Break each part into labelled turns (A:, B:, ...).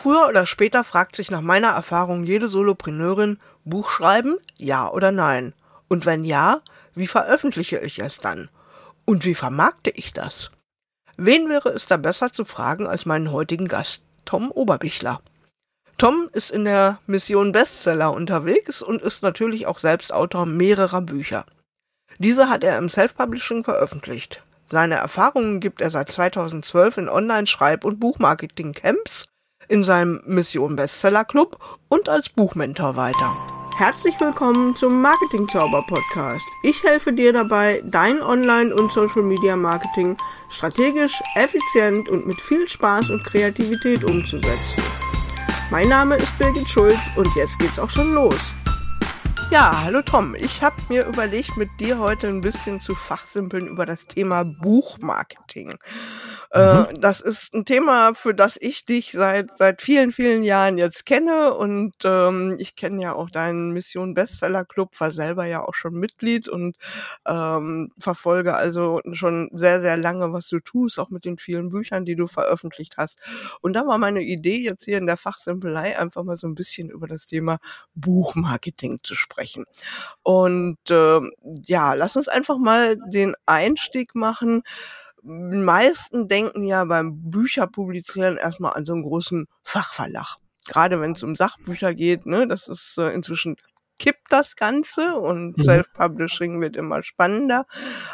A: Früher oder später fragt sich nach meiner Erfahrung jede Solopreneurin, Buch schreiben, ja oder nein? Und wenn ja, wie veröffentliche ich es dann? Und wie vermarkte ich das? Wen wäre es da besser zu fragen als meinen heutigen Gast, Tom Oberbichler? Tom ist in der Mission Bestseller unterwegs und ist natürlich auch selbst Autor mehrerer Bücher. Diese hat er im Self-Publishing veröffentlicht. Seine Erfahrungen gibt er seit 2012 in Online-Schreib- und Buchmarketing-Camps, in seinem Mission Bestseller Club und als Buchmentor weiter. Herzlich willkommen zum Marketing Zauber Podcast. Ich helfe dir dabei, dein Online- und Social Media Marketing strategisch, effizient und mit viel Spaß und Kreativität umzusetzen. Mein Name ist Birgit Schulz und jetzt geht's auch schon los. Ja, hallo Tom. Ich habe mir überlegt, mit dir heute ein bisschen zu fachsimpeln über das Thema Buchmarketing. Äh, mhm. das ist ein Thema, für das ich dich seit seit vielen, vielen Jahren jetzt kenne und ähm, ich kenne ja auch deinen Mission Bestseller Club, war selber ja auch schon Mitglied und ähm, verfolge also schon sehr, sehr lange, was du tust, auch mit den vielen Büchern, die du veröffentlicht hast. Und da war meine Idee jetzt hier in der Fachsimpelei einfach mal so ein bisschen über das Thema Buchmarketing zu sprechen. Und äh, ja, lass uns einfach mal den Einstieg machen meisten denken ja beim Bücherpublizieren erstmal an so einen großen Fachverlag. Gerade wenn es um Sachbücher geht, ne, das ist äh, inzwischen kippt das Ganze und mhm. Self-Publishing wird immer spannender.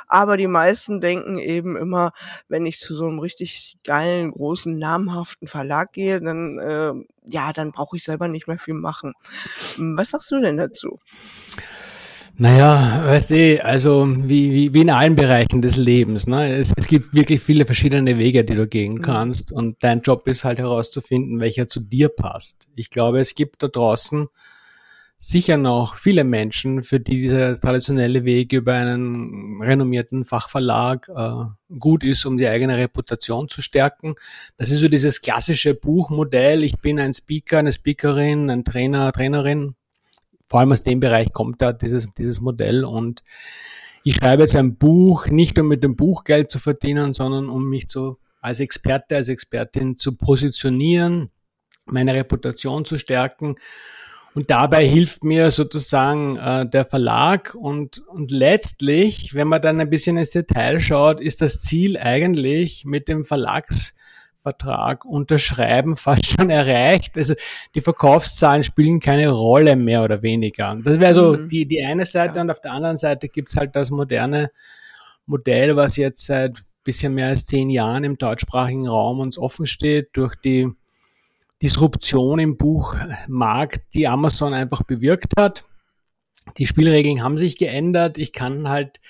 A: Aber die meisten denken eben immer, wenn ich zu so einem richtig geilen, großen, namhaften Verlag gehe, dann, äh, ja, dann brauche ich selber nicht mehr viel machen. Was sagst du denn dazu?
B: Naja, weißt du, also wie, wie, wie in allen Bereichen des Lebens. Ne? Es, es gibt wirklich viele verschiedene Wege, die du gehen mhm. kannst. Und dein Job ist halt herauszufinden, welcher zu dir passt. Ich glaube, es gibt da draußen sicher noch viele Menschen, für die dieser traditionelle Weg über einen renommierten Fachverlag äh, gut ist, um die eigene Reputation zu stärken. Das ist so dieses klassische Buchmodell. Ich bin ein Speaker, eine Speakerin, ein Trainer, Trainerin vor allem aus dem Bereich kommt da dieses, dieses Modell und ich schreibe jetzt ein Buch, nicht um mit dem Buch Geld zu verdienen, sondern um mich so als Experte, als Expertin zu positionieren, meine Reputation zu stärken. Und dabei hilft mir sozusagen äh, der Verlag und, und letztlich, wenn man dann ein bisschen ins Detail schaut, ist das Ziel eigentlich mit dem Verlags Vertrag unterschreiben fast schon erreicht. Also die Verkaufszahlen spielen keine Rolle mehr oder weniger. Das wäre so mhm. die, die eine Seite ja. und auf der anderen Seite gibt's halt das moderne Modell, was jetzt seit bisschen mehr als zehn Jahren im deutschsprachigen Raum uns offen steht durch die Disruption im Buchmarkt, die Amazon einfach bewirkt hat. Die Spielregeln haben sich geändert. Ich kann halt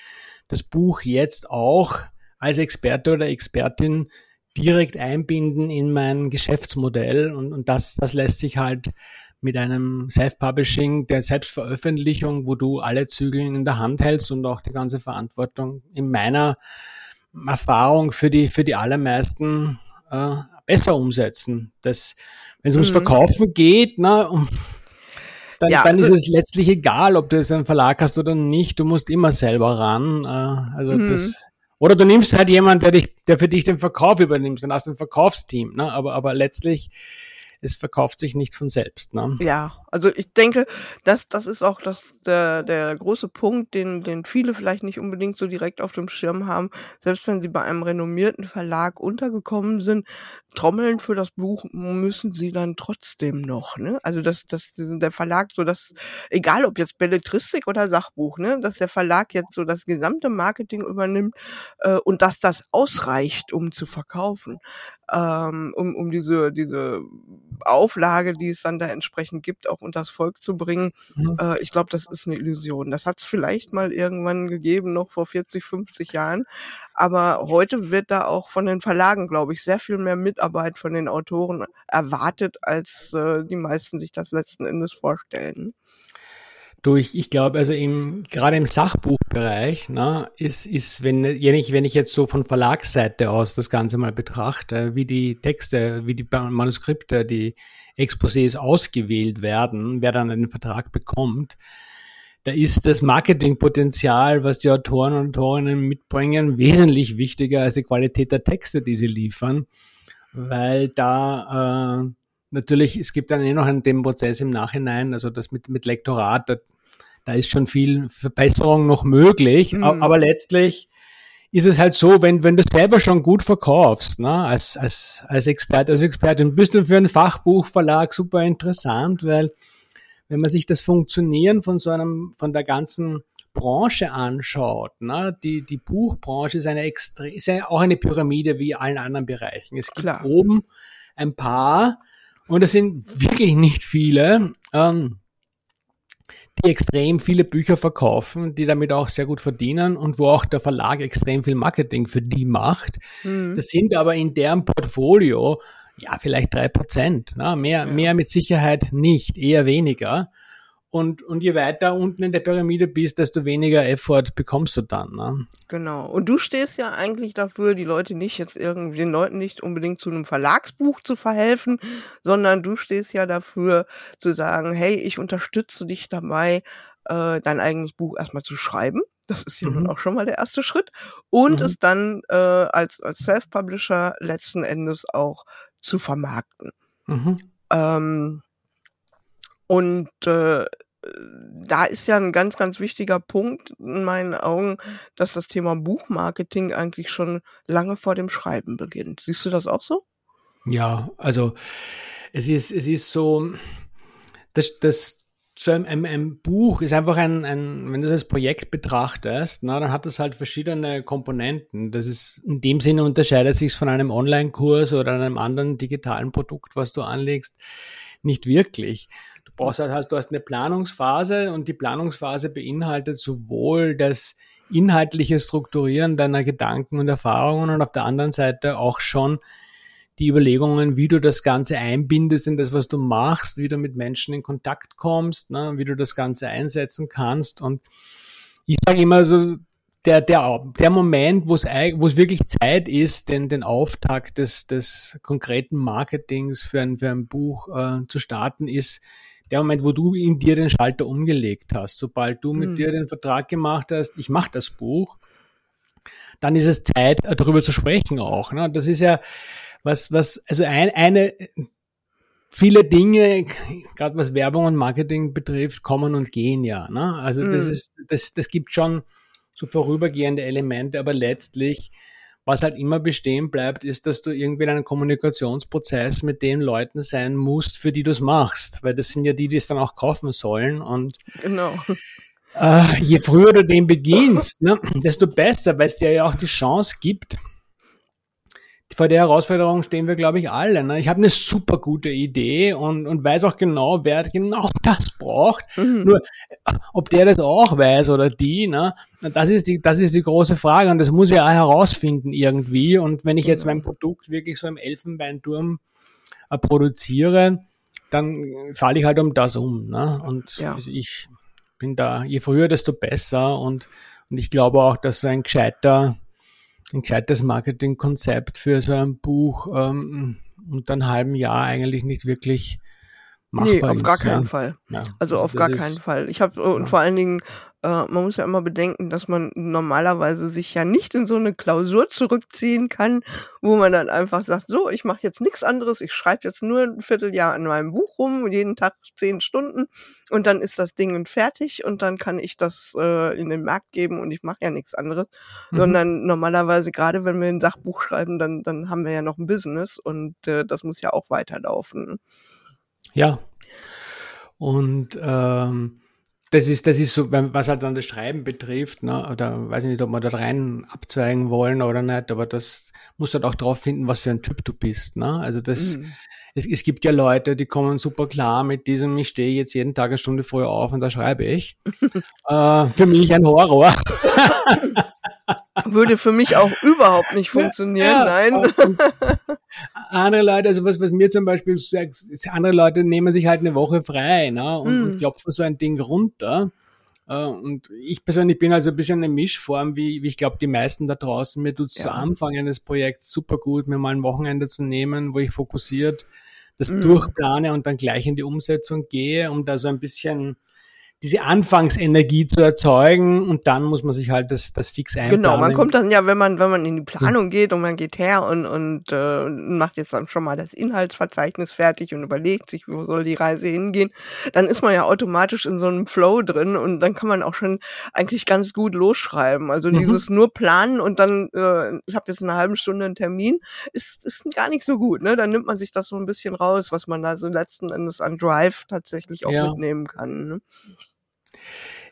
B: das Buch jetzt auch als Experte oder Expertin direkt einbinden in mein Geschäftsmodell und, und das, das lässt sich halt mit einem Self-Publishing, der Selbstveröffentlichung, wo du alle Zügel in der Hand hältst und auch die ganze Verantwortung in meiner Erfahrung für die, für die allermeisten äh, besser umsetzen. Das, wenn es ums mhm. Verkaufen geht, na, um, dann, ja, dann also, ist es letztlich egal, ob du jetzt einen Verlag hast oder nicht. Du musst immer selber ran. Äh, also mhm. das oder du nimmst halt jemanden, der dich, der für dich den Verkauf übernimmt, dann hast du ein Verkaufsteam, ne? Aber, aber letztlich es verkauft sich nicht von selbst. Ne?
A: Ja, also ich denke, das, das ist auch das, der, der große Punkt, den, den viele vielleicht nicht unbedingt so direkt auf dem Schirm haben. Selbst wenn sie bei einem renommierten Verlag untergekommen sind, trommeln für das Buch müssen sie dann trotzdem noch. Ne? Also dass, dass der Verlag so das, egal ob jetzt Belletristik oder Sachbuch, ne, dass der Verlag jetzt so das gesamte Marketing übernimmt äh, und dass das ausreicht, um zu verkaufen ähm, um, um diese, diese Auflage, die es dann da entsprechend gibt, auch unters Volk zu bringen. Mhm. Äh, ich glaube, das ist eine Illusion. Das hat es vielleicht mal irgendwann gegeben, noch vor 40, 50 Jahren. Aber heute wird da auch von den Verlagen, glaube ich, sehr viel mehr Mitarbeit von den Autoren erwartet, als äh, die meisten sich das letzten Endes vorstellen
B: durch, ich glaube, also im, gerade im Sachbuchbereich, ne, ist, ist, wenn, wenn ich, wenn ich jetzt so von Verlagsseite aus das Ganze mal betrachte, wie die Texte, wie die Manuskripte, die Exposés ausgewählt werden, wer dann einen Vertrag bekommt, da ist das Marketingpotenzial, was die Autoren und Autorinnen mitbringen, wesentlich wichtiger als die Qualität der Texte, die sie liefern, weil da äh, natürlich, es gibt dann eh noch einen dem Prozess im Nachhinein, also das mit, mit Lektorat, da, da ist schon viel Verbesserung noch möglich, mhm. aber letztlich ist es halt so, wenn, wenn du selber schon gut verkaufst, ne, als, als, als Experte, als Expertin, bist du für einen Fachbuchverlag super interessant, weil wenn man sich das Funktionieren von so einem, von der ganzen Branche anschaut, ne, die, die Buchbranche ist eine extrem, ist ja auch eine Pyramide wie allen anderen Bereichen. Es gibt Klar. oben ein paar, und es sind wirklich nicht viele, ähm, die extrem viele Bücher verkaufen, die damit auch sehr gut verdienen und wo auch der Verlag extrem viel Marketing für die macht. Mhm. Das sind aber in deren Portfolio ja vielleicht drei Prozent. Ne? Mehr, ja. mehr mit Sicherheit nicht, eher weniger. Und, und je weiter unten in der Pyramide bist, desto weniger Effort bekommst du dann. Ne?
A: Genau. Und du stehst ja eigentlich dafür, die Leute nicht jetzt irgendwie, den Leuten nicht unbedingt zu einem Verlagsbuch zu verhelfen, sondern du stehst ja dafür zu sagen, hey, ich unterstütze dich dabei, äh, dein eigenes Buch erstmal zu schreiben. Das ist ja mhm. nun auch schon mal der erste Schritt. Und mhm. es dann äh, als, als Self-Publisher letzten Endes auch zu vermarkten. Mhm. Ähm, und äh, da ist ja ein ganz, ganz wichtiger Punkt in meinen Augen, dass das Thema Buchmarketing eigentlich schon lange vor dem Schreiben beginnt. Siehst du das auch so?
B: Ja, also es ist, es ist so, dass das so ein, ein, ein, Buch ist einfach ein, ein, wenn du es als Projekt betrachtest, na, dann hat das halt verschiedene Komponenten. Das ist in dem Sinne unterscheidet sich von einem Online-Kurs oder einem anderen digitalen Produkt, was du anlegst, nicht wirklich brauchst halt, hast, du hast eine Planungsphase und die Planungsphase beinhaltet sowohl das inhaltliche Strukturieren deiner Gedanken und Erfahrungen und auf der anderen Seite auch schon die Überlegungen, wie du das Ganze einbindest in das, was du machst, wie du mit Menschen in Kontakt kommst, ne, wie du das Ganze einsetzen kannst. Und ich sage immer so, der, der, der Moment, wo es, wirklich Zeit ist, den, den Auftakt des, des konkreten Marketings für ein, für ein Buch äh, zu starten, ist der Moment, wo du in dir den Schalter umgelegt hast, sobald du mit mhm. dir den Vertrag gemacht hast, ich mache das Buch, dann ist es Zeit, äh, darüber zu sprechen auch. Ne? Das ist ja was, was, also ein, eine, viele Dinge, gerade was Werbung und Marketing betrifft, kommen und gehen ja. Ne? Also das ist, das, das gibt schon so vorübergehende Elemente, aber letztlich was halt immer bestehen bleibt, ist, dass du irgendwie in einem Kommunikationsprozess mit den Leuten sein musst, für die du es machst, weil das sind ja die, die es dann auch kaufen sollen. Und genau. Äh, je früher du den beginnst, ne, desto besser, weil es dir ja auch die Chance gibt, vor der Herausforderung stehen wir, glaube ich, alle. Ne? Ich habe eine super gute Idee und, und weiß auch genau, wer genau das braucht. Mhm. Nur, ob der das auch weiß oder die, ne? das ist die, das ist die große Frage und das muss ich auch herausfinden irgendwie. Und wenn ich jetzt mein Produkt wirklich so im Elfenbeinturm äh, produziere, dann falle ich halt um das um. Ne? Und ja. ich bin da, je früher, desto besser. Und, und ich glaube auch, dass ein gescheiter ein gescheites Marketingkonzept für so ein Buch ähm, unter einem halben Jahr eigentlich nicht wirklich machbar nee,
A: auf
B: ist,
A: gar keinen ja. Fall. Ja, also, also auf gar keinen Fall. Ich habe und ja. vor allen Dingen äh, man muss ja immer bedenken, dass man normalerweise sich ja nicht in so eine Klausur zurückziehen kann, wo man dann einfach sagt, so, ich mache jetzt nichts anderes, ich schreibe jetzt nur ein Vierteljahr an meinem Buch rum, jeden Tag zehn Stunden und dann ist das Ding fertig und dann kann ich das äh, in den Markt geben und ich mache ja nichts anderes, mhm. sondern normalerweise gerade wenn wir ein Sachbuch schreiben, dann dann haben wir ja noch ein Business und äh, das muss ja auch weiterlaufen.
B: Ja. Und ähm, das ist, das ist so, was halt dann das Schreiben betrifft, ne, oder weiß ich nicht, ob wir da rein abzweigen wollen oder nicht, aber das muss halt auch drauf finden, was für ein Typ du bist, ne? Also das, mhm. es, es gibt ja Leute, die kommen super klar mit diesem, ich stehe jetzt jeden Tag eine Stunde früher auf und da schreibe ich. äh, für mich ein Horror.
A: Würde für mich auch überhaupt nicht funktionieren, ja, nein.
B: andere Leute, also was, was mir zum Beispiel sagt, andere Leute nehmen sich halt eine Woche frei ne, und, mm. und klopfen so ein Ding runter. Uh, und ich persönlich bin also ein bisschen eine Mischform, wie, wie ich glaube, die meisten da draußen. Mir tut es ja. zu Anfang eines Projekts super gut, mir mal ein Wochenende zu nehmen, wo ich fokussiert das mm. durchplane und dann gleich in die Umsetzung gehe, um da so ein bisschen diese Anfangsenergie zu erzeugen und dann muss man sich halt das, das fix einplanen.
A: Genau, man kommt dann ja, wenn man, wenn man in die Planung geht und man geht her und, und äh, macht jetzt dann schon mal das Inhaltsverzeichnis fertig und überlegt sich, wo soll die Reise hingehen, dann ist man ja automatisch in so einem Flow drin und dann kann man auch schon eigentlich ganz gut losschreiben. Also mhm. dieses nur planen und dann, äh, ich habe jetzt eine halbe Stunde einen Termin, ist, ist gar nicht so gut. Ne? Dann nimmt man sich das so ein bisschen raus, was man da so letzten Endes an Drive tatsächlich auch ja. mitnehmen kann. Ne?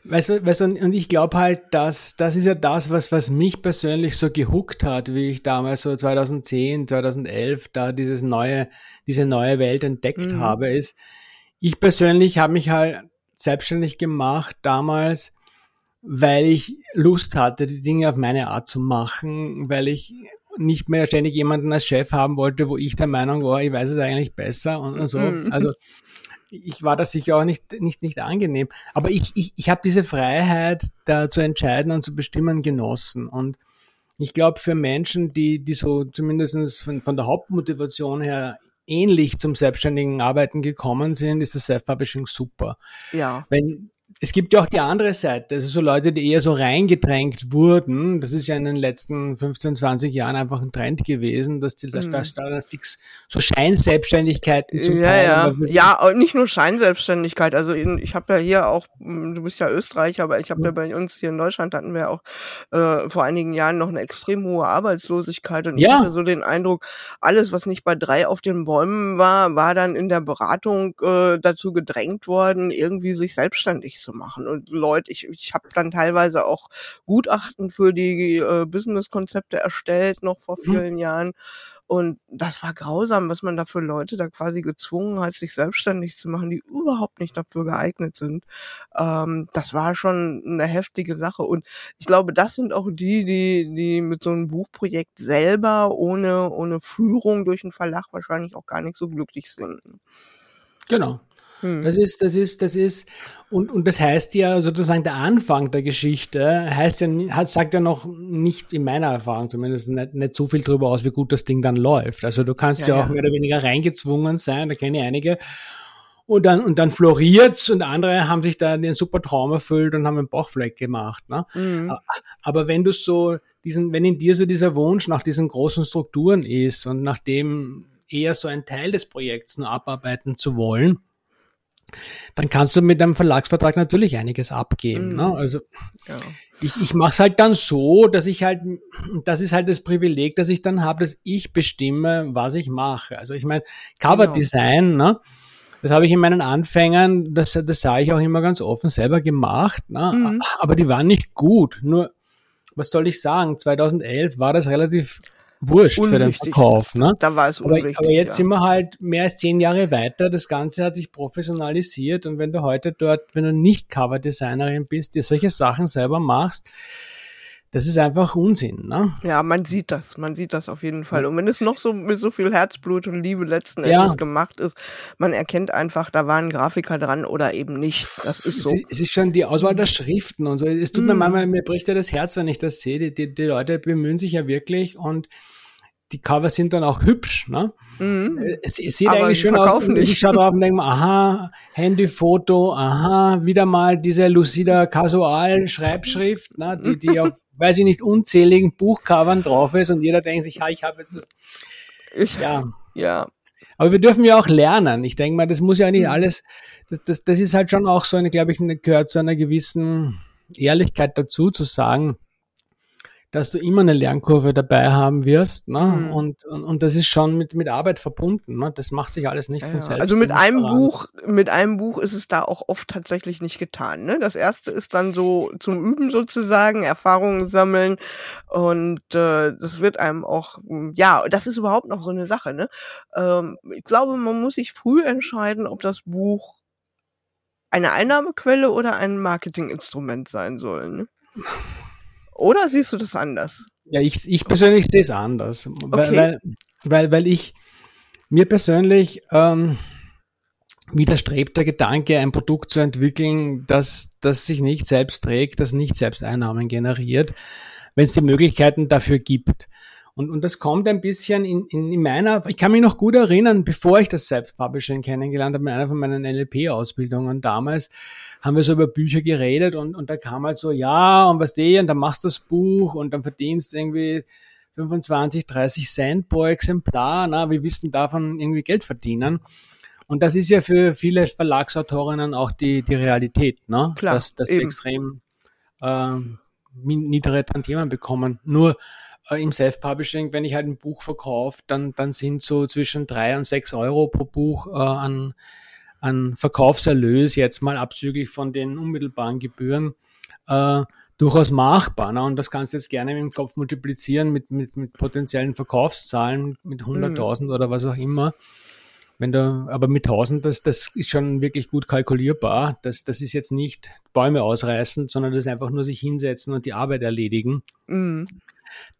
B: Weißt du, weißt du, und ich glaube halt, dass das ist ja das, was, was mich persönlich so gehuckt hat, wie ich damals so 2010, 2011 da dieses neue, diese neue Welt entdeckt mhm. habe, ist, ich persönlich habe mich halt selbstständig gemacht damals, weil ich Lust hatte, die Dinge auf meine Art zu machen, weil ich nicht mehr ständig jemanden als Chef haben wollte, wo ich der Meinung war, ich weiß es eigentlich besser und, und so. Mhm. Also ich war da sicher auch nicht, nicht, nicht angenehm. Aber ich, ich, ich habe diese Freiheit, da zu entscheiden und zu bestimmen, genossen. Und ich glaube, für Menschen, die, die so zumindest von, von der Hauptmotivation her ähnlich zum selbstständigen Arbeiten gekommen sind, ist das Self-Publishing super.
A: Ja.
B: Wenn, es gibt ja auch die andere Seite, also so Leute, die eher so reingedrängt wurden. Das ist ja in den letzten 15, 20 Jahren einfach ein Trend gewesen, dass die mhm. da dann fix so Scheinselbstständigkeiten
A: zum ja, Teil. Ja, ja, und nicht nur Scheinselbstständigkeit. Also ich habe ja hier auch, du bist ja Österreicher, aber ich habe ja. ja bei uns hier in Deutschland hatten wir auch äh, vor einigen Jahren noch eine extrem hohe Arbeitslosigkeit und ja. ich hatte so den Eindruck, alles, was nicht bei drei auf den Bäumen war, war dann in der Beratung äh, dazu gedrängt worden, irgendwie sich selbstständig zu machen. Und Leute, ich, ich habe dann teilweise auch Gutachten für die äh, Business-Konzepte erstellt, noch vor mhm. vielen mhm. Jahren. Und das war grausam, was man da für Leute da quasi gezwungen hat, sich selbstständig zu machen, die überhaupt nicht dafür geeignet sind. Ähm, das war schon eine heftige Sache. Und ich glaube, das sind auch die, die, die mit so einem Buchprojekt selber ohne, ohne Führung durch einen Verlag wahrscheinlich auch gar nicht so glücklich sind.
B: Genau. Hm. Das ist, das ist, das ist, und, und das heißt ja sozusagen der Anfang der Geschichte heißt ja, sagt ja noch nicht in meiner Erfahrung zumindest nicht, nicht so viel darüber aus, wie gut das Ding dann läuft. Also du kannst ja, ja auch ja. mehr oder weniger reingezwungen sein, da kenne ich einige. Und dann, und dann floriert's und andere haben sich da den super Traum erfüllt und haben einen Bauchfleck gemacht. Ne? Mhm. Aber wenn du so diesen, wenn in dir so dieser Wunsch nach diesen großen Strukturen ist und nach dem eher so ein Teil des Projekts nur abarbeiten zu wollen, dann kannst du mit einem Verlagsvertrag natürlich einiges abgeben. Mhm. Ne? Also ja. ich, ich mache es halt dann so, dass ich halt, das ist halt das Privileg, dass ich dann habe, dass ich bestimme, was ich mache. Also ich meine, Coverdesign, genau. ne? Das habe ich in meinen Anfängen, das, das sah ich auch immer ganz offen selber gemacht, ne? Mhm. aber die waren nicht gut. Nur, was soll ich sagen, 2011 war das relativ wurscht unwichtig. für den Verkauf. Ne?
A: Da war es
B: unwichtig. Aber, aber jetzt ja. sind wir halt mehr als zehn Jahre weiter. Das Ganze hat sich professionalisiert und wenn du heute dort, wenn du nicht Coverdesignerin bist, dir solche Sachen selber machst, das ist einfach Unsinn, ne?
A: Ja, man sieht das, man sieht das auf jeden Fall. Und wenn es noch so mit so viel Herzblut und Liebe letzten Endes ja. gemacht ist, man erkennt einfach, da waren Grafiker dran oder eben nicht. Das ist so.
B: Es ist schon die Auswahl der Schriften und so. Es tut mm. mir manchmal, mir bricht ja das Herz, wenn ich das sehe. Die, die, die Leute bemühen sich ja wirklich und die Cover sind dann auch hübsch. Ne? Mhm. Es, es, sieht Aber eigentlich schön aus. Nicht. Ich schaue drauf und denke mir, aha, Handyfoto, aha, wieder mal diese Lucida Casual Schreibschrift, ne, die, die auf, weiß ich nicht, unzähligen Buchcovern drauf ist und jeder denkt sich, ha, ich habe jetzt das.
A: Ich, ja. Ja.
B: Aber wir dürfen ja auch lernen. Ich denke mal, das muss ja nicht mhm. alles, das, das, das ist halt schon auch so eine, glaube ich, gehört zu einer gewissen Ehrlichkeit dazu, zu sagen, dass du immer eine Lernkurve dabei haben wirst. Ne? Mhm. Und, und, und das ist schon mit, mit Arbeit verbunden. Ne? Das macht sich alles nicht ja, von selbst.
A: Also mit einem daran. Buch, mit einem Buch ist es da auch oft tatsächlich nicht getan. Ne? Das erste ist dann so zum Üben sozusagen, Erfahrungen sammeln und äh, das wird einem auch, ja, das ist überhaupt noch so eine Sache. Ne? Ähm, ich glaube, man muss sich früh entscheiden, ob das Buch eine Einnahmequelle oder ein Marketinginstrument sein soll. Ne? Oder siehst du das anders?
B: Ja, ich, ich persönlich sehe es anders. Okay. Weil, weil, weil ich mir persönlich ähm, widerstrebt der Gedanke, ein Produkt zu entwickeln, das, das sich nicht selbst trägt, das nicht selbst Einnahmen generiert, wenn es die Möglichkeiten dafür gibt. Und, und das kommt ein bisschen in, in, in meiner, ich kann mich noch gut erinnern, bevor ich das Self-Publishing kennengelernt habe, in einer von meinen NLP-Ausbildungen damals, haben wir so über Bücher geredet und, und da kam halt so, ja, und was die, und dann machst du das Buch und dann verdienst irgendwie 25, 30 Cent pro Exemplar, na, wir wissen davon irgendwie Geld verdienen. Und das ist ja für viele Verlagsautorinnen auch die, die Realität, ne?
A: Klar,
B: dass, dass die extrem äh, niedere Tantiemen bekommen. Nur äh, im Self-Publishing, wenn ich halt ein Buch verkaufe, dann, dann sind so zwischen drei und sechs Euro pro Buch äh, an, an Verkaufserlös, jetzt mal abzüglich von den unmittelbaren Gebühren, äh, durchaus machbar. Ne? Und das kannst du jetzt gerne im Kopf multiplizieren mit, mit, mit potenziellen Verkaufszahlen, mit 100.000 mhm. oder was auch immer. Wenn du, aber mit 1000, das, das ist schon wirklich gut kalkulierbar. Das, das ist jetzt nicht Bäume ausreißen, sondern das ist einfach nur sich hinsetzen und die Arbeit erledigen. Mhm.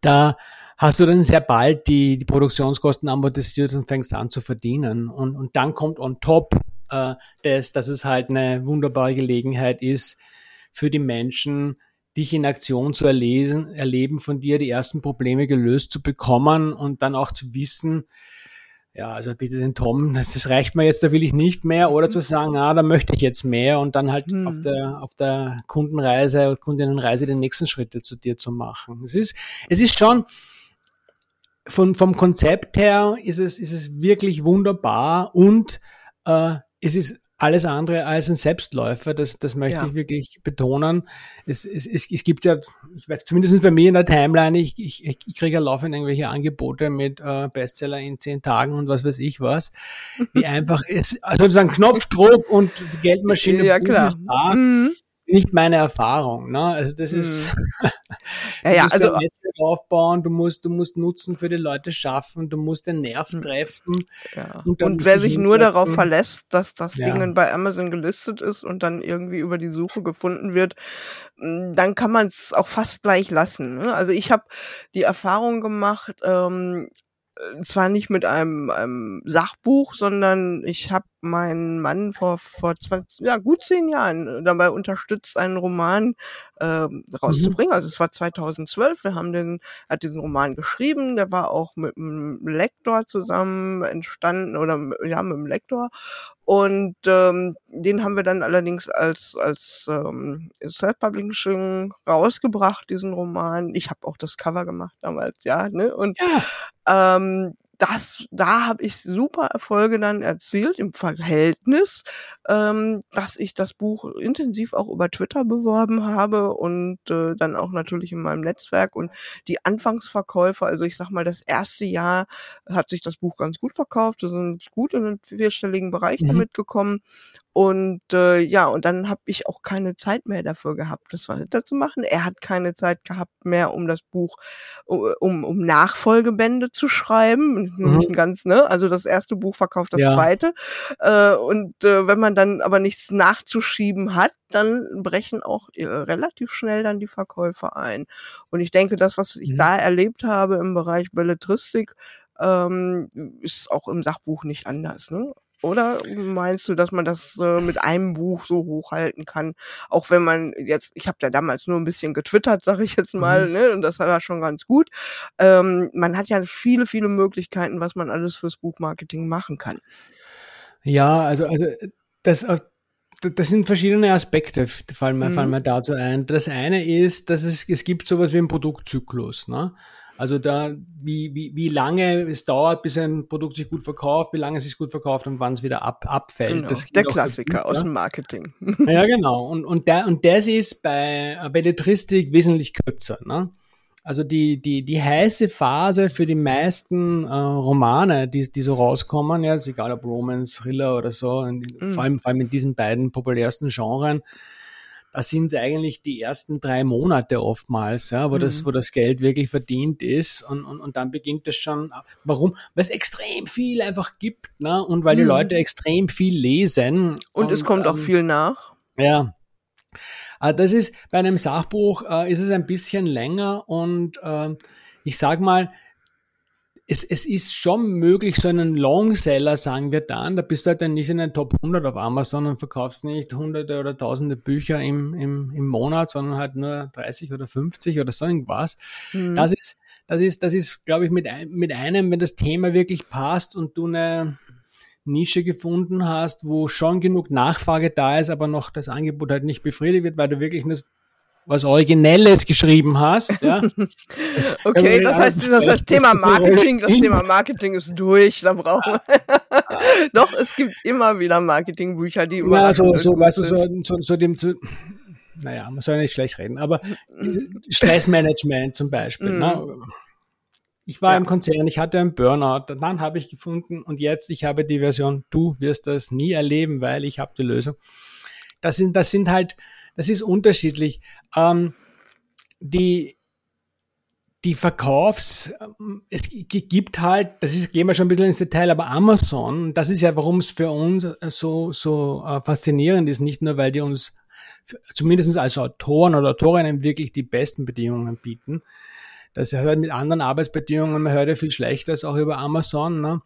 B: Da hast du dann sehr bald die, die Produktionskosten amortisiert und fängst an zu verdienen. Und, und dann kommt on top äh, das, dass es halt eine wunderbare Gelegenheit ist für die Menschen, dich in Aktion zu erlesen, erleben, von dir die ersten Probleme gelöst zu bekommen und dann auch zu wissen, ja, also bitte den Tom, das reicht mir jetzt, da will ich nicht mehr, oder zu sagen, ah, da möchte ich jetzt mehr und dann halt hm. auf der, auf der Kundenreise, Kundinnenreise die nächsten Schritte zu dir zu machen. Es ist, es ist schon, von, vom Konzept her ist es, ist es wirklich wunderbar und äh, es ist alles andere als ein Selbstläufer, das, das möchte ja. ich wirklich betonen. Es, es, es, es gibt ja, ich weiß, zumindest bei mir in der Timeline, ich, ich, ich kriege ja laufend irgendwelche Angebote mit äh, Bestseller in zehn Tagen und was weiß ich was, wie einfach ist, also sozusagen Knopfdruck und die Geldmaschine
A: ja, klar. ist
B: da. Mhm nicht meine Erfahrung. Ne? Also das ist hm.
A: ja, ja, also
B: ein Netzwerk aufbauen, du musst, du musst Nutzen für die Leute schaffen, du musst den Nerv hm. treffen.
A: Ja. Und, und wer sich nur darauf verlässt, dass das ja. Ding bei Amazon gelistet ist und dann irgendwie über die Suche gefunden wird, hm, dann kann man es auch fast gleich lassen. Ne? Also ich habe die Erfahrung gemacht, ähm, äh, zwar nicht mit einem, einem Sachbuch, sondern ich habe meinen Mann vor vor 20, ja gut zehn Jahren dabei unterstützt, einen Roman äh, rauszubringen. Also es war 2012. Wir haben den, hat diesen Roman geschrieben. Der war auch mit einem Lektor zusammen entstanden oder ja mit dem Lektor. Und ähm, den haben wir dann allerdings als als ähm, Self-Publishing rausgebracht, diesen Roman. Ich habe auch das Cover gemacht damals, ja. Ne? Und ja. ähm, das, da habe ich super Erfolge dann erzielt im Verhältnis, ähm, dass ich das Buch intensiv auch über Twitter beworben habe und äh, dann auch natürlich in meinem Netzwerk und die Anfangsverkäufer, also ich sag mal, das erste Jahr hat sich das Buch ganz gut verkauft, wir sind gut in den vierstelligen Bereich mhm. damit gekommen und äh, ja, und dann habe ich auch keine Zeit mehr dafür gehabt, das weiter zu machen. Er hat keine Zeit gehabt mehr, um das Buch, um, um Nachfolgebände zu schreiben. Mhm. Ganz, ne? Also das erste Buch verkauft das ja. zweite. Äh, und äh, wenn man dann aber nichts nachzuschieben hat, dann brechen auch äh, relativ schnell dann die Verkäufe ein. Und ich denke, das, was ich mhm. da erlebt habe im Bereich Belletristik, ähm, ist auch im Sachbuch nicht anders. Ne? Oder meinst du, dass man das äh, mit einem Buch so hochhalten kann? Auch wenn man jetzt, ich habe ja damals nur ein bisschen getwittert, sage ich jetzt mal, mhm. ne? Und das war schon ganz gut. Ähm, man hat ja viele, viele Möglichkeiten, was man alles fürs Buchmarketing machen kann.
B: Ja, also, also das, das sind verschiedene Aspekte, fallen mir, mhm. fallen mir dazu ein. Das eine ist, dass es, es gibt sowas wie einen Produktzyklus. Ne? Also da, wie, wie, wie lange es dauert, bis ein Produkt sich gut verkauft, wie lange es sich gut verkauft und wann es wieder ab, abfällt.
A: Genau, der Klassiker aus dem Marketing.
B: Ja, genau. Und, und, der, und das ist bei Belletristik wesentlich kürzer. Ne? Also die, die, die heiße Phase für die meisten äh, Romane, die, die so rauskommen, ja, egal ob Romance, Thriller oder so, mm. vor, allem, vor allem in diesen beiden populärsten Genren, da sind es eigentlich die ersten drei Monate oftmals, ja, wo, mhm. das, wo das Geld wirklich verdient ist und, und, und dann beginnt es schon. Warum? Weil es extrem viel einfach gibt ne? und weil mhm. die Leute extrem viel lesen.
A: Und, und es kommt ähm, auch viel nach.
B: Ja. Äh, das ist bei einem Sachbuch äh, ist es ein bisschen länger und äh, ich sag mal, es, es ist schon möglich, so einen Longseller, sagen wir dann, da bist du halt dann nicht in den Top 100 auf Amazon und verkaufst nicht hunderte oder tausende Bücher im, im, im Monat, sondern halt nur 30 oder 50 oder so irgendwas. Mhm. Das ist, das ist, das ist, glaube ich, mit, mit einem, wenn das Thema wirklich passt und du eine Nische gefunden hast, wo schon genug Nachfrage da ist, aber noch das Angebot halt nicht befriedigt wird, weil du wirklich das was Originelles geschrieben hast. Ja.
A: Das okay, das heißt, das, das Thema Marketing, das Thema Marketing ist durch, da brauchen wir. Doch, es gibt immer wieder Marketingbücher, die
B: über. Ja, so, so, weißt du, so, so, so dem, zu, naja, man soll nicht schlecht reden, aber Stressmanagement zum Beispiel. Mm. Ne? Mhm. Ich war ja. im Konzern, ich hatte einen Burnout, dann habe ich gefunden und jetzt, ich habe die Version, du wirst das nie erleben, weil ich habe die Lösung. Das sind, das sind halt, das ist unterschiedlich. Ähm, die, die Verkaufs, es gibt halt, das ist, gehen wir schon ein bisschen ins Detail, aber Amazon, das ist ja, warum es für uns so, so äh, faszinierend ist, nicht nur, weil die uns zumindest als Autoren oder Autorinnen wirklich die besten Bedingungen bieten, das hört mit anderen Arbeitsbedingungen, man hört ja viel Schlechteres auch über Amazon. Ne?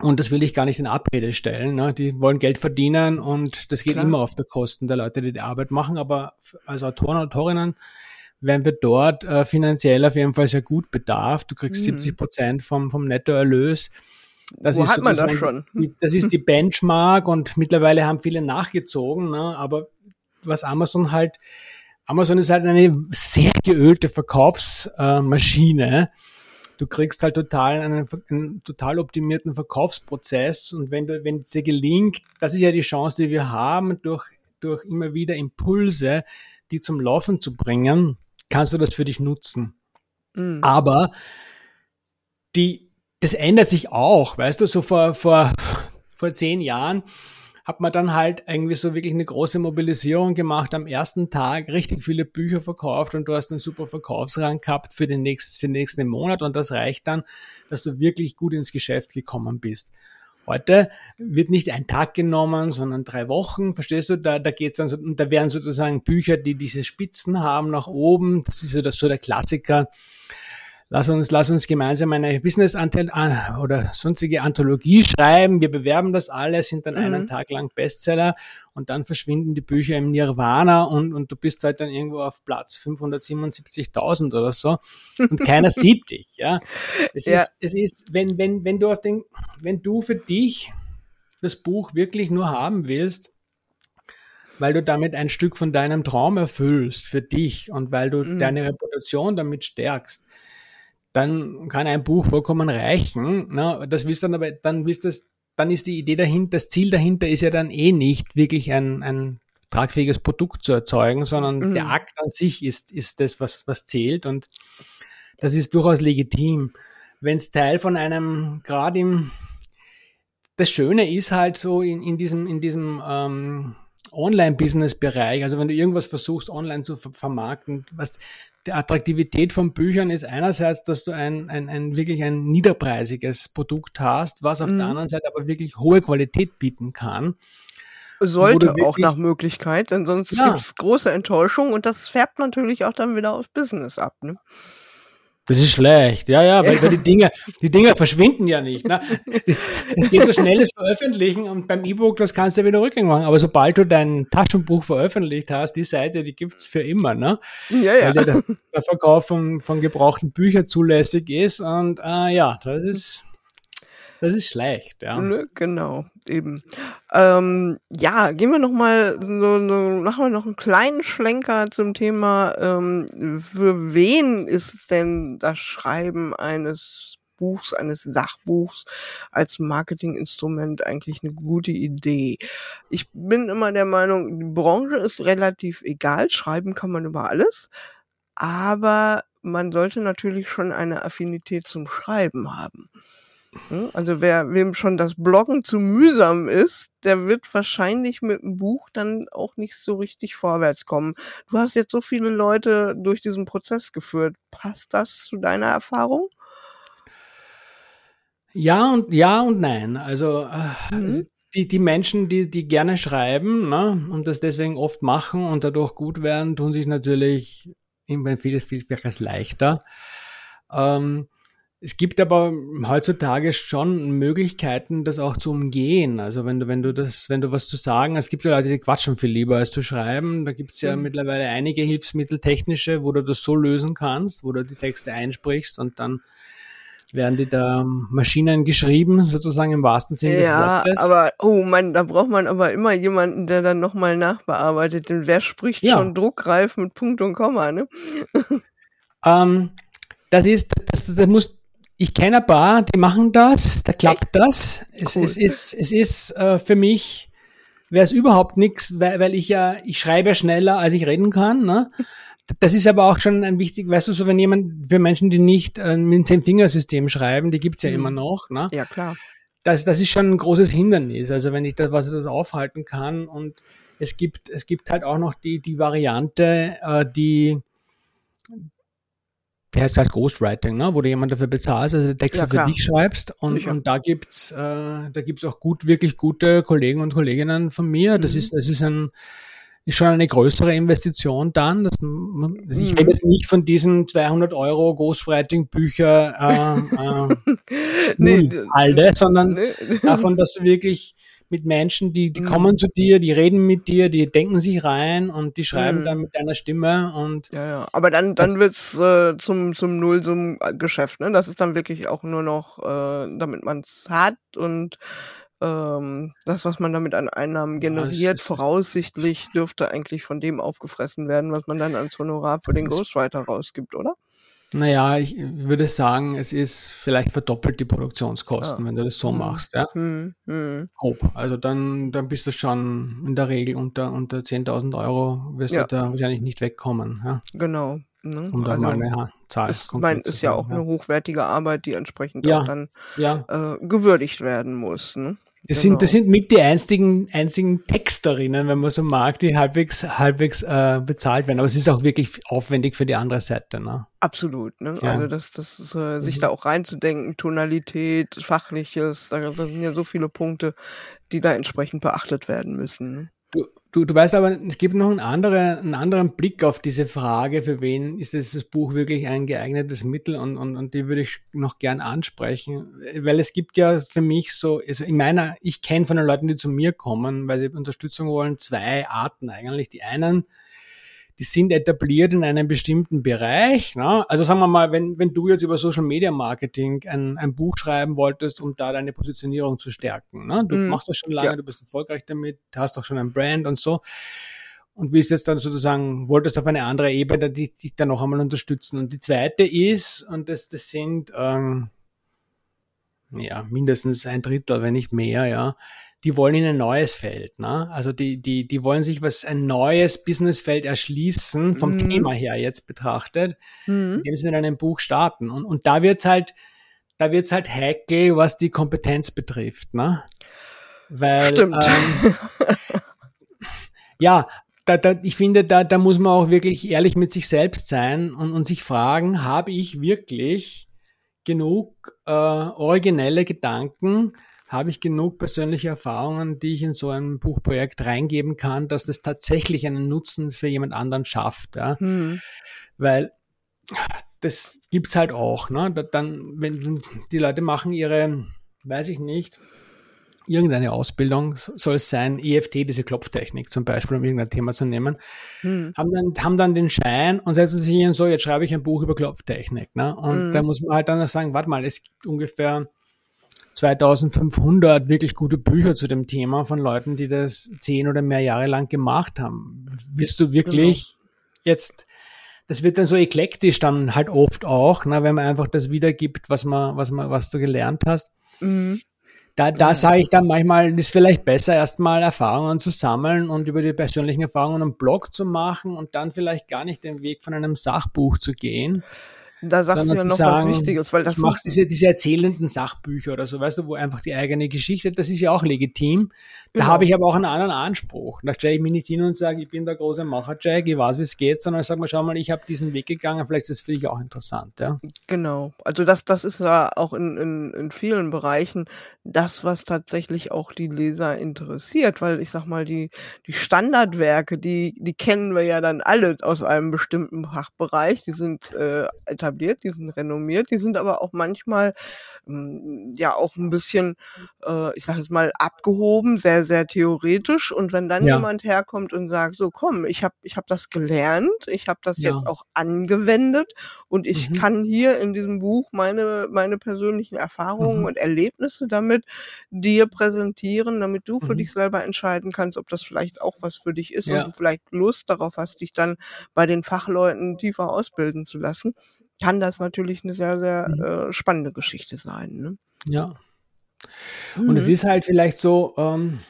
B: Und das will ich gar nicht in Abrede stellen. Ne? Die wollen Geld verdienen und das geht Klar. immer auf der Kosten der Leute, die die Arbeit machen. Aber als Autoren und Autorinnen werden wir dort äh, finanziell auf jeden Fall sehr gut bedarf. Du kriegst mhm. 70 Prozent vom, vom Nettoerlös. Das
A: Wo ist hat man das schon?
B: Die, das ist die Benchmark und mittlerweile haben viele nachgezogen. Ne? Aber was Amazon halt Amazon ist halt eine sehr geölte Verkaufsmaschine. Du kriegst halt total einen, einen, total optimierten Verkaufsprozess und wenn du, wenn es dir gelingt, das ist ja die Chance, die wir haben, durch, durch immer wieder Impulse, die zum Laufen zu bringen, kannst du das für dich nutzen. Mhm. Aber die, das ändert sich auch, weißt du, so vor, vor, vor zehn Jahren hat man dann halt irgendwie so wirklich eine große Mobilisierung gemacht am ersten Tag, richtig viele Bücher verkauft und du hast einen super Verkaufsrang gehabt für den nächsten, für den nächsten Monat und das reicht dann, dass du wirklich gut ins Geschäft gekommen bist. Heute wird nicht ein Tag genommen, sondern drei Wochen. Verstehst du? Da, da geht's dann so, und da werden sozusagen Bücher, die diese Spitzen haben nach oben. Das ist so, das, so der Klassiker lass uns, lass uns gemeinsam eine Business oder sonstige Anthologie schreiben. Wir bewerben das alle, sind dann mhm. einen Tag lang Bestseller und dann verschwinden die Bücher im Nirvana und, und du bist halt dann irgendwo auf Platz 577.000 oder so und keiner sieht dich, ja. Es ja. ist, es ist, wenn, wenn, wenn du auf den, wenn du für dich das Buch wirklich nur haben willst, weil du damit ein Stück von deinem Traum erfüllst für dich und weil du mhm. deine Reputation damit stärkst, dann kann ein Buch vollkommen reichen. Ne? Das willst dann aber, dann willst das, dann ist die Idee dahinter, das Ziel dahinter ist ja dann eh nicht wirklich ein, ein tragfähiges Produkt zu erzeugen, sondern mhm. der Akt an sich ist, ist das, was, was zählt und das ist durchaus legitim. Wenn es Teil von einem, gerade im, das Schöne ist halt so in, in diesem, in diesem ähm, Online-Business-Bereich, also wenn du irgendwas versuchst, online zu vermarkten, was die Attraktivität von Büchern ist einerseits, dass du ein, ein, ein wirklich ein niederpreisiges Produkt hast, was auf mhm. der anderen Seite aber wirklich hohe Qualität bieten kann.
A: Sollte auch nach Möglichkeit, denn sonst ja. gibt es große Enttäuschung und das färbt natürlich auch dann wieder aufs Business ab. Ne?
B: Das ist schlecht, ja, ja, weil, weil die Dinge, die Dinge verschwinden ja nicht. Ne? Es geht so schnelles Veröffentlichen und beim E-Book, das kannst du ja wieder rückgängig machen. Aber sobald du dein Taschenbuch veröffentlicht hast, die Seite, die gibt's für immer, ne?
A: Ja, ja.
B: Weil der, der Verkauf von, von gebrauchten Büchern zulässig ist und äh, ja, das ist das ist schlecht, ja.
A: Ne, genau, eben. Ähm, ja, gehen wir noch mal, so, so, machen wir noch einen kleinen Schlenker zum Thema, ähm, für wen ist denn das Schreiben eines Buchs, eines Sachbuchs als Marketinginstrument eigentlich eine gute Idee. Ich bin immer der Meinung, die Branche ist relativ egal, schreiben kann man über alles, aber man sollte natürlich schon eine Affinität zum Schreiben haben. Hm? Also wer, wem schon das Bloggen zu mühsam ist, der wird wahrscheinlich mit dem Buch dann auch nicht so richtig vorwärts kommen. Du hast jetzt so viele Leute durch diesen Prozess geführt. Passt das zu deiner Erfahrung?
B: Ja und ja und nein. Also äh, mhm. die, die Menschen, die, die gerne schreiben ne, und das deswegen oft machen und dadurch gut werden, tun sich natürlich in vieles, vieles, vieles leichter. Ähm, Es gibt aber heutzutage schon Möglichkeiten, das auch zu umgehen. Also wenn du, wenn du das, wenn du was zu sagen, es gibt ja Leute, die quatschen viel lieber als zu schreiben. Da gibt's ja mhm. mittlerweile einige Hilfsmittel, technische, wo du das so lösen kannst, wo du die Texte einsprichst und dann werden die da Maschinen geschrieben, sozusagen im wahrsten Sinne des Wortes.
A: Ja, aber, oh man, da braucht man aber immer jemanden, der dann nochmal nachbearbeitet. Denn wer spricht ja. schon druckreif mit Punkt und Komma, ne?
B: Ähm, das ist, das, das muss ich kenne ein paar, die machen das, da klappt Echt? das. Es, cool. es, ist, es ist äh, für mich wäre es überhaupt nichts, weil, weil ich ja, ich schreibe schneller, als ich reden kann. Ne? Das ist aber auch schon ein wichtig, weißt du, so wenn jemand, für Menschen, die nicht äh, mit dem Zehn-Fingersystem schreiben, die gibt's ja mhm. immer noch. Ne?
A: Ja, klar.
B: Das, das ist schon ein großes Hindernis. Also wenn ich das, was ich das aufhalten kann und es gibt, es gibt halt auch noch die, die Variante, äh, die, der heißt halt Ghostwriting, ne? wo du jemand dafür bezahlst, also Texte ja, für dich schreibst. Und, und da gibt's, äh, da gibt's auch gut, wirklich gute Kollegen und Kolleginnen von mir. Das mhm. ist, das ist ein, ist schon eine größere Investition dann. Das, also ich mhm. rede jetzt nicht von diesen 200 Euro Ghostwriting-Bücher äh, äh, nee, alle, sondern nee. davon, dass du wirklich mit Menschen, die, die mhm. kommen zu dir, die reden mit dir, die denken sich rein und die schreiben mhm. dann mit deiner Stimme und
A: ja, ja. aber dann dann wird's äh, zum zum Nullsummengeschäft, ne? Das ist dann wirklich auch nur noch, äh, damit man es hat und ähm, das, was man damit an Einnahmen generiert, ja, voraussichtlich dürfte eigentlich von dem aufgefressen werden, was man dann als Honorar für den Ghostwriter rausgibt, oder?
B: Naja, ich würde sagen, es ist vielleicht verdoppelt die Produktionskosten, ah. wenn du das so hm. machst, ja. Hm. Hm. Grob. Also dann, dann bist du schon in der Regel unter, unter 10.000 Euro wirst ja. du da wahrscheinlich nicht wegkommen, ja.
A: Genau.
B: Ne? Um da also, mal eine Zahl
A: ist, mein, ist ja auch ja. eine hochwertige Arbeit, die entsprechend ja. auch dann äh, gewürdigt werden muss. Ne?
B: Das, genau. sind, das sind mit die einzigen, einzigen Texterinnen, wenn man so mag, die halbwegs, halbwegs äh, bezahlt werden. Aber es ist auch wirklich aufwendig für die andere Seite. Ne?
A: Absolut. Ne? Ja. Also das, das ist, äh, sich mhm. da auch reinzudenken, Tonalität, Fachliches, da, da sind ja so viele Punkte, die da entsprechend beachtet werden müssen. Ne?
B: Du, du, du weißt aber, es gibt noch einen anderen, einen anderen Blick auf diese Frage, für wen ist dieses Buch wirklich ein geeignetes Mittel und, und, und die würde ich noch gern ansprechen, weil es gibt ja für mich so, also in meiner, ich kenne von den Leuten, die zu mir kommen, weil sie Unterstützung wollen, zwei Arten eigentlich. Die einen, die sind etabliert in einem bestimmten Bereich. Ne? Also sagen wir mal, wenn, wenn du jetzt über Social Media Marketing ein, ein Buch schreiben wolltest, um da deine Positionierung zu stärken. Ne? Du mm. machst das schon lange, ja. du bist erfolgreich damit, hast auch schon ein Brand und so. Und willst jetzt dann sozusagen, wolltest auf eine andere Ebene die dich dann noch einmal unterstützen. Und die zweite ist, und das, das sind ähm, ja mindestens ein Drittel, wenn nicht mehr, ja, die wollen in ein neues Feld. Ne? Also die, die, die wollen sich was ein neues Businessfeld erschließen, vom mhm. Thema her jetzt betrachtet, mhm. indem sie mit einem Buch starten. Und, und da wird's halt, da wird's halt heikel, was die Kompetenz betrifft. Ne?
A: Weil, Stimmt. Ähm,
B: ja, da, da, ich finde, da, da muss man auch wirklich ehrlich mit sich selbst sein und, und sich fragen, habe ich wirklich genug äh, originelle Gedanken, habe ich genug persönliche Erfahrungen, die ich in so ein Buchprojekt reingeben kann, dass das tatsächlich einen Nutzen für jemand anderen schafft. Ja? Mhm. Weil das gibt's halt auch. Ne? Dann, wenn die Leute machen ihre, weiß ich nicht, irgendeine Ausbildung, soll es sein, EFT, diese Klopftechnik zum Beispiel, um irgendein Thema zu nehmen, hm. haben, dann, haben dann den Schein und setzen sich hin so, jetzt schreibe ich ein Buch über Klopftechnik. Ne? Und hm. da muss man halt dann sagen, warte mal, es gibt ungefähr 2500 wirklich gute Bücher zu dem Thema von Leuten, die das zehn oder mehr Jahre lang gemacht haben. Wirst du wirklich genau. jetzt, das wird dann so eklektisch dann halt oft auch, ne, wenn man einfach das wiedergibt, was man, was man, was du gelernt hast. Mhm. Da, da ja. sage ich dann manchmal, ist vielleicht besser, erstmal Erfahrungen zu sammeln und über die persönlichen Erfahrungen einen Blog zu machen und dann vielleicht gar nicht den Weg von einem Sachbuch zu gehen,
A: da sagst du ja noch sagen, was Wichtiges, weil das.
B: Ich mache diese, diese erzählenden Sachbücher oder so, weißt du, wo einfach die eigene Geschichte, das ist ja auch legitim. Da genau. habe ich aber auch einen anderen Anspruch. Da stelle ich mich nicht hin und sage, ich bin der große Macher-Jack, ich weiß, wie es geht, sondern ich sage mal, schau mal, ich habe diesen Weg gegangen, vielleicht ist das für dich auch interessant, ja.
A: Genau. Also das, das ist ja auch in, in, in vielen Bereichen das, was tatsächlich auch die Leser interessiert, weil ich sag mal, die, die Standardwerke, die, die kennen wir ja dann alle aus einem bestimmten Fachbereich, die sind äh, etabliert die sind renommiert, die sind aber auch manchmal ähm, ja auch ein bisschen, äh, ich sage jetzt mal, abgehoben, sehr, sehr theoretisch. Und wenn dann
B: Ja.
A: jemand herkommt und sagt, so komm, ich habe ich hab das gelernt, ich habe das
B: Ja.
A: jetzt auch angewendet und ich
B: Mhm.
A: kann hier in diesem Buch meine, meine persönlichen Erfahrungen
B: Mhm.
A: und Erlebnisse damit dir präsentieren, damit du für
B: Mhm.
A: dich selber entscheiden kannst, ob das vielleicht auch was für dich ist
B: Ja.
A: und du vielleicht Lust darauf hast, dich dann bei den Fachleuten tiefer ausbilden zu lassen, kann das natürlich eine sehr, sehr
B: Mhm.
A: äh, spannende Geschichte sein. Ne?
B: Ja. Und es
A: Mhm.
B: ist halt vielleicht so, ähm,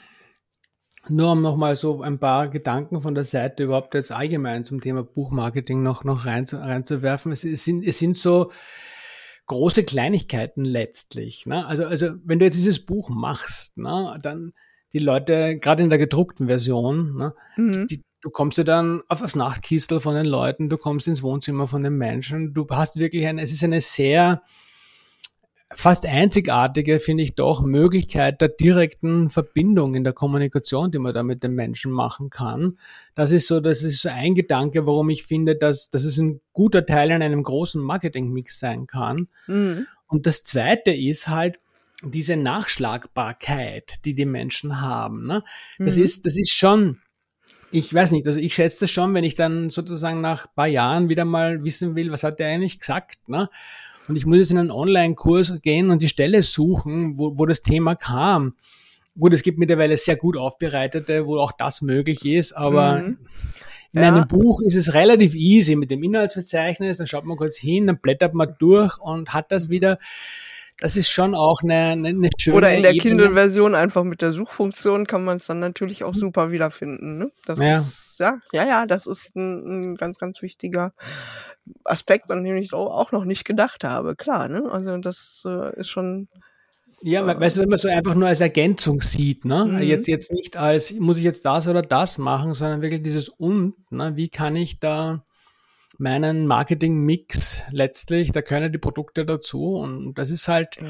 B: nur um nochmal so ein paar Gedanken von der Seite überhaupt jetzt allgemein zum Thema Buchmarketing noch, noch rein, reinzuwerfen. Es, es, sind, es sind so große Kleinigkeiten letztlich. Ne? Also, also wenn du jetzt dieses Buch machst, ne, dann die Leute, gerade in der gedruckten Version, ne,
A: Mhm.
B: die, du kommst ja dann auf das Nachtkistel von den Leuten, du kommst ins Wohnzimmer von den Menschen, du hast wirklich eine, es ist eine sehr fast einzigartige, finde ich doch, Möglichkeit der direkten Verbindung in der Kommunikation, die man da mit den Menschen machen kann. Das ist so, das ist so ein Gedanke, warum ich finde, dass, dass es ein guter Teil in einem großen Marketingmix sein kann.
A: Mhm.
B: Und das zweite ist halt, diese Nachschlagbarkeit, die die Menschen haben. Ne? Das
A: Mhm.
B: ist, das ist schon, ich weiß nicht, also ich schätze das schon, wenn ich dann sozusagen nach ein paar Jahren wieder mal wissen will, was hat der eigentlich gesagt, ne? Und ich muss jetzt in einen Online-Kurs gehen und die Stelle suchen, wo, wo das Thema kam. Gut, es gibt mittlerweile sehr gut aufbereitete, wo auch das möglich ist, aber
A: Mhm.
B: in
A: Ja.
B: einem Buch ist es relativ easy mit dem Inhaltsverzeichnis, dann schaut man kurz hin, dann blättert man durch und hat das wieder. Das ist schon auch eine, eine, schöne
A: Oder in der. Kindle-Version einfach mit der Suchfunktion kann man es dann natürlich auch super wiederfinden. Ne? Das
B: Ja.
A: ist, ja, ja, ja, das ist ein, ein ganz, ganz wichtiger Aspekt, an den ich auch noch nicht gedacht habe. Klar, ne? Also das äh, ist schon.
B: Ja, we- weißt du, wenn man so einfach nur als Ergänzung sieht, ne?
A: Mhm.
B: Jetzt, jetzt nicht als, muss ich jetzt das oder das machen, sondern wirklich dieses und, ne? Wie kann ich da meinen Marketing-Mix letztlich, da können die Produkte dazu und das ist halt,
A: Ja.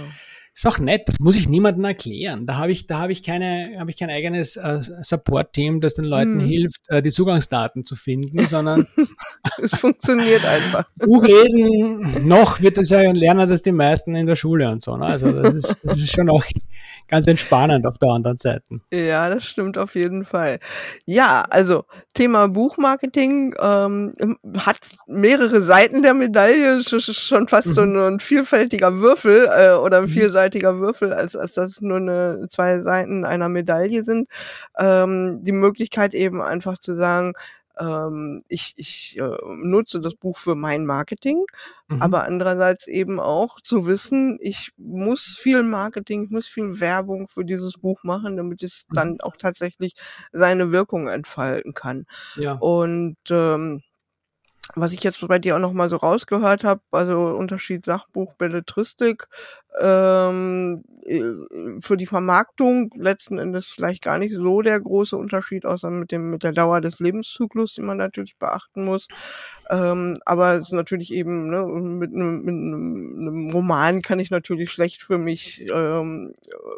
B: Ist auch nett, das muss ich niemandem erklären. Da habe ich, da habe ich keine, habe ich kein eigenes äh, Support-Team, das den Leuten
A: Mhm.
B: hilft, äh, die Zugangsdaten zu finden, sondern
A: Es funktioniert einfach.
B: Buchlesen, noch wird das ja lernen das die meisten in der Schule und so. Ne? Also das ist, das ist schon auch ganz entspannend auf der anderen Seite.
A: Ja, das stimmt auf jeden Fall. Ja, also Thema Buchmarketing ähm, hat mehrere Seiten der Medaille. Es ist schon fast so
B: Mhm.
A: ein vielfältiger Würfel äh, oder ein vielseitiger Würfel, als, als dass nur eine, zwei Seiten einer Medaille sind. Ähm, die Möglichkeit eben einfach zu sagen, ähm, ich, ich äh, nutze das Buch für mein Marketing,
B: Mhm.
A: aber andererseits eben auch zu wissen, ich muss viel Marketing, ich muss viel Werbung für dieses Buch machen, damit es
B: Mhm.
A: dann auch tatsächlich seine Wirkung entfalten kann.
B: ja.
A: Und ähm, was ich jetzt bei dir auch noch mal so rausgehört habe, also Unterschied Sachbuch, Belletristik, ähm, äh, für die Vermarktung letzten Endes vielleicht gar nicht so der große Unterschied, außer mit dem mit der Dauer des Lebenszyklus, die man natürlich beachten muss. Ähm, aber es ist natürlich eben ne, mit einem Roman kann ich natürlich schlecht für mich ähm,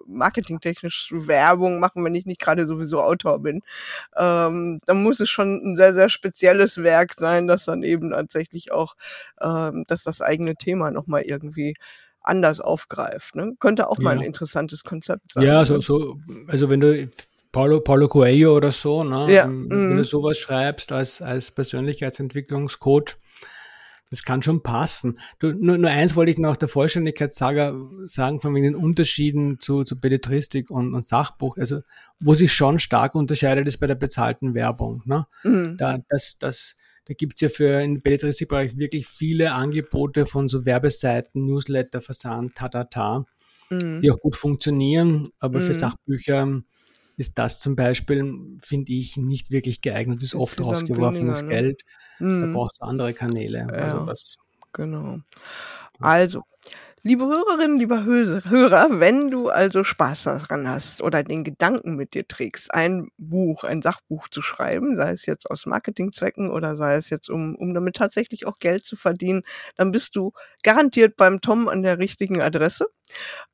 A: marketingtechnisch Werbung machen, wenn ich nicht gerade sowieso Autor bin. Ähm, dann muss es schon ein sehr sehr spezielles Werk sein, das dann eben tatsächlich auch, ähm, dass das eigene Thema noch mal irgendwie anders aufgreift. Ne? Könnte auch mal ein
B: Ja.
A: interessantes Konzept sein.
B: Ja,
A: ne?
B: so, so, also wenn du Paulo, Paulo Coelho oder so, ne,
A: Ja,
B: ähm, wenn
A: mhm.
B: du sowas schreibst als, als Persönlichkeitsentwicklungscoach, das kann schon passen. Du, nur, nur eins wollte ich noch der Vollständigkeit sagen, sagen von wegen den Unterschieden zu, zu Belletristik und, und Sachbuch. Also, wo sich schon stark unterscheidet, ist bei der bezahlten Werbung. Ne?
A: Mhm.
B: Da, das, das, da gibt's ja für im Belletristikbereich wirklich viele Angebote von so Werbeseiten, Newsletter, Versand, tatata
A: Mhm.
B: die auch gut funktionieren, aber für
A: Mhm.
B: Sachbücher ist das zum Beispiel, finde ich, nicht wirklich geeignet. Das ist oft rausgeworfenes
A: ne?
B: Geld. Da
A: Mhm.
B: brauchst du andere Kanäle.
A: Ja.
B: Also das,
A: Genau. Also, Liebe Hörerinnen, lieber Hörer, wenn du also Spaß daran hast oder den Gedanken mit dir trägst, ein Buch, ein Sachbuch zu schreiben, sei es jetzt aus Marketingzwecken oder sei es jetzt um, um damit tatsächlich auch Geld zu verdienen, dann bist du garantiert beim Tom an der richtigen Adresse.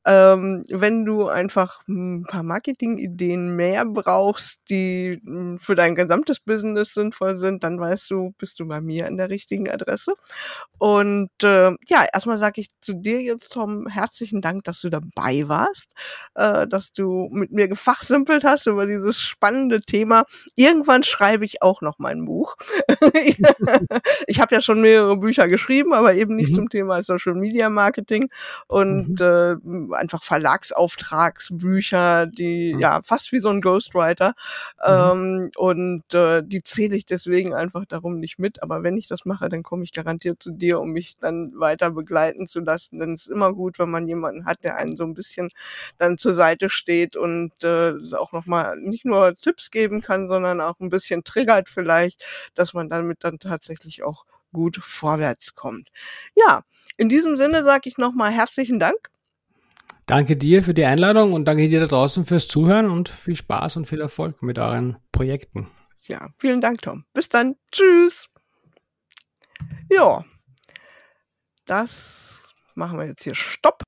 A: Ähm, wenn du einfach ein paar Marketingideen mehr brauchst, die hm, für dein gesamtes Business sinnvoll sind, dann weißt du, bist du bei mir an der richtigen Adresse. Und äh, ja, erstmal sage ich zu dir jetzt, Tom, herzlichen Dank, dass du dabei warst, äh, dass du mit mir gefachsimpelt hast über dieses spannende Thema. Irgendwann schreibe ich auch noch mein Buch. ich habe ja schon mehrere Bücher geschrieben, aber eben nicht mhm. zum Thema Social Media Marketing und mhm. äh, einfach Verlagsauftragsbücher, die mhm. ja fast wie so ein Ghostwriter. Mhm. Ähm, und äh, die zähle ich deswegen einfach darum nicht mit. Aber wenn ich das mache, dann komme ich garantiert zu dir, um mich dann weiter begleiten zu lassen. Denn es immer gut, wenn man jemanden hat, der einen so ein bisschen dann zur Seite steht und äh, auch nochmal nicht nur Tipps geben kann, sondern auch ein bisschen triggert vielleicht, dass man damit dann tatsächlich auch gut vorwärts kommt. Ja, in diesem Sinne sage ich nochmal herzlichen Dank
B: Danke dir für die Einladung und danke dir da draußen fürs Zuhören und viel Spaß und viel Erfolg mit euren Projekten.
A: Ja, vielen Dank, Tom. Bis dann. Tschüss. Ja, das machen wir jetzt hier Stopp.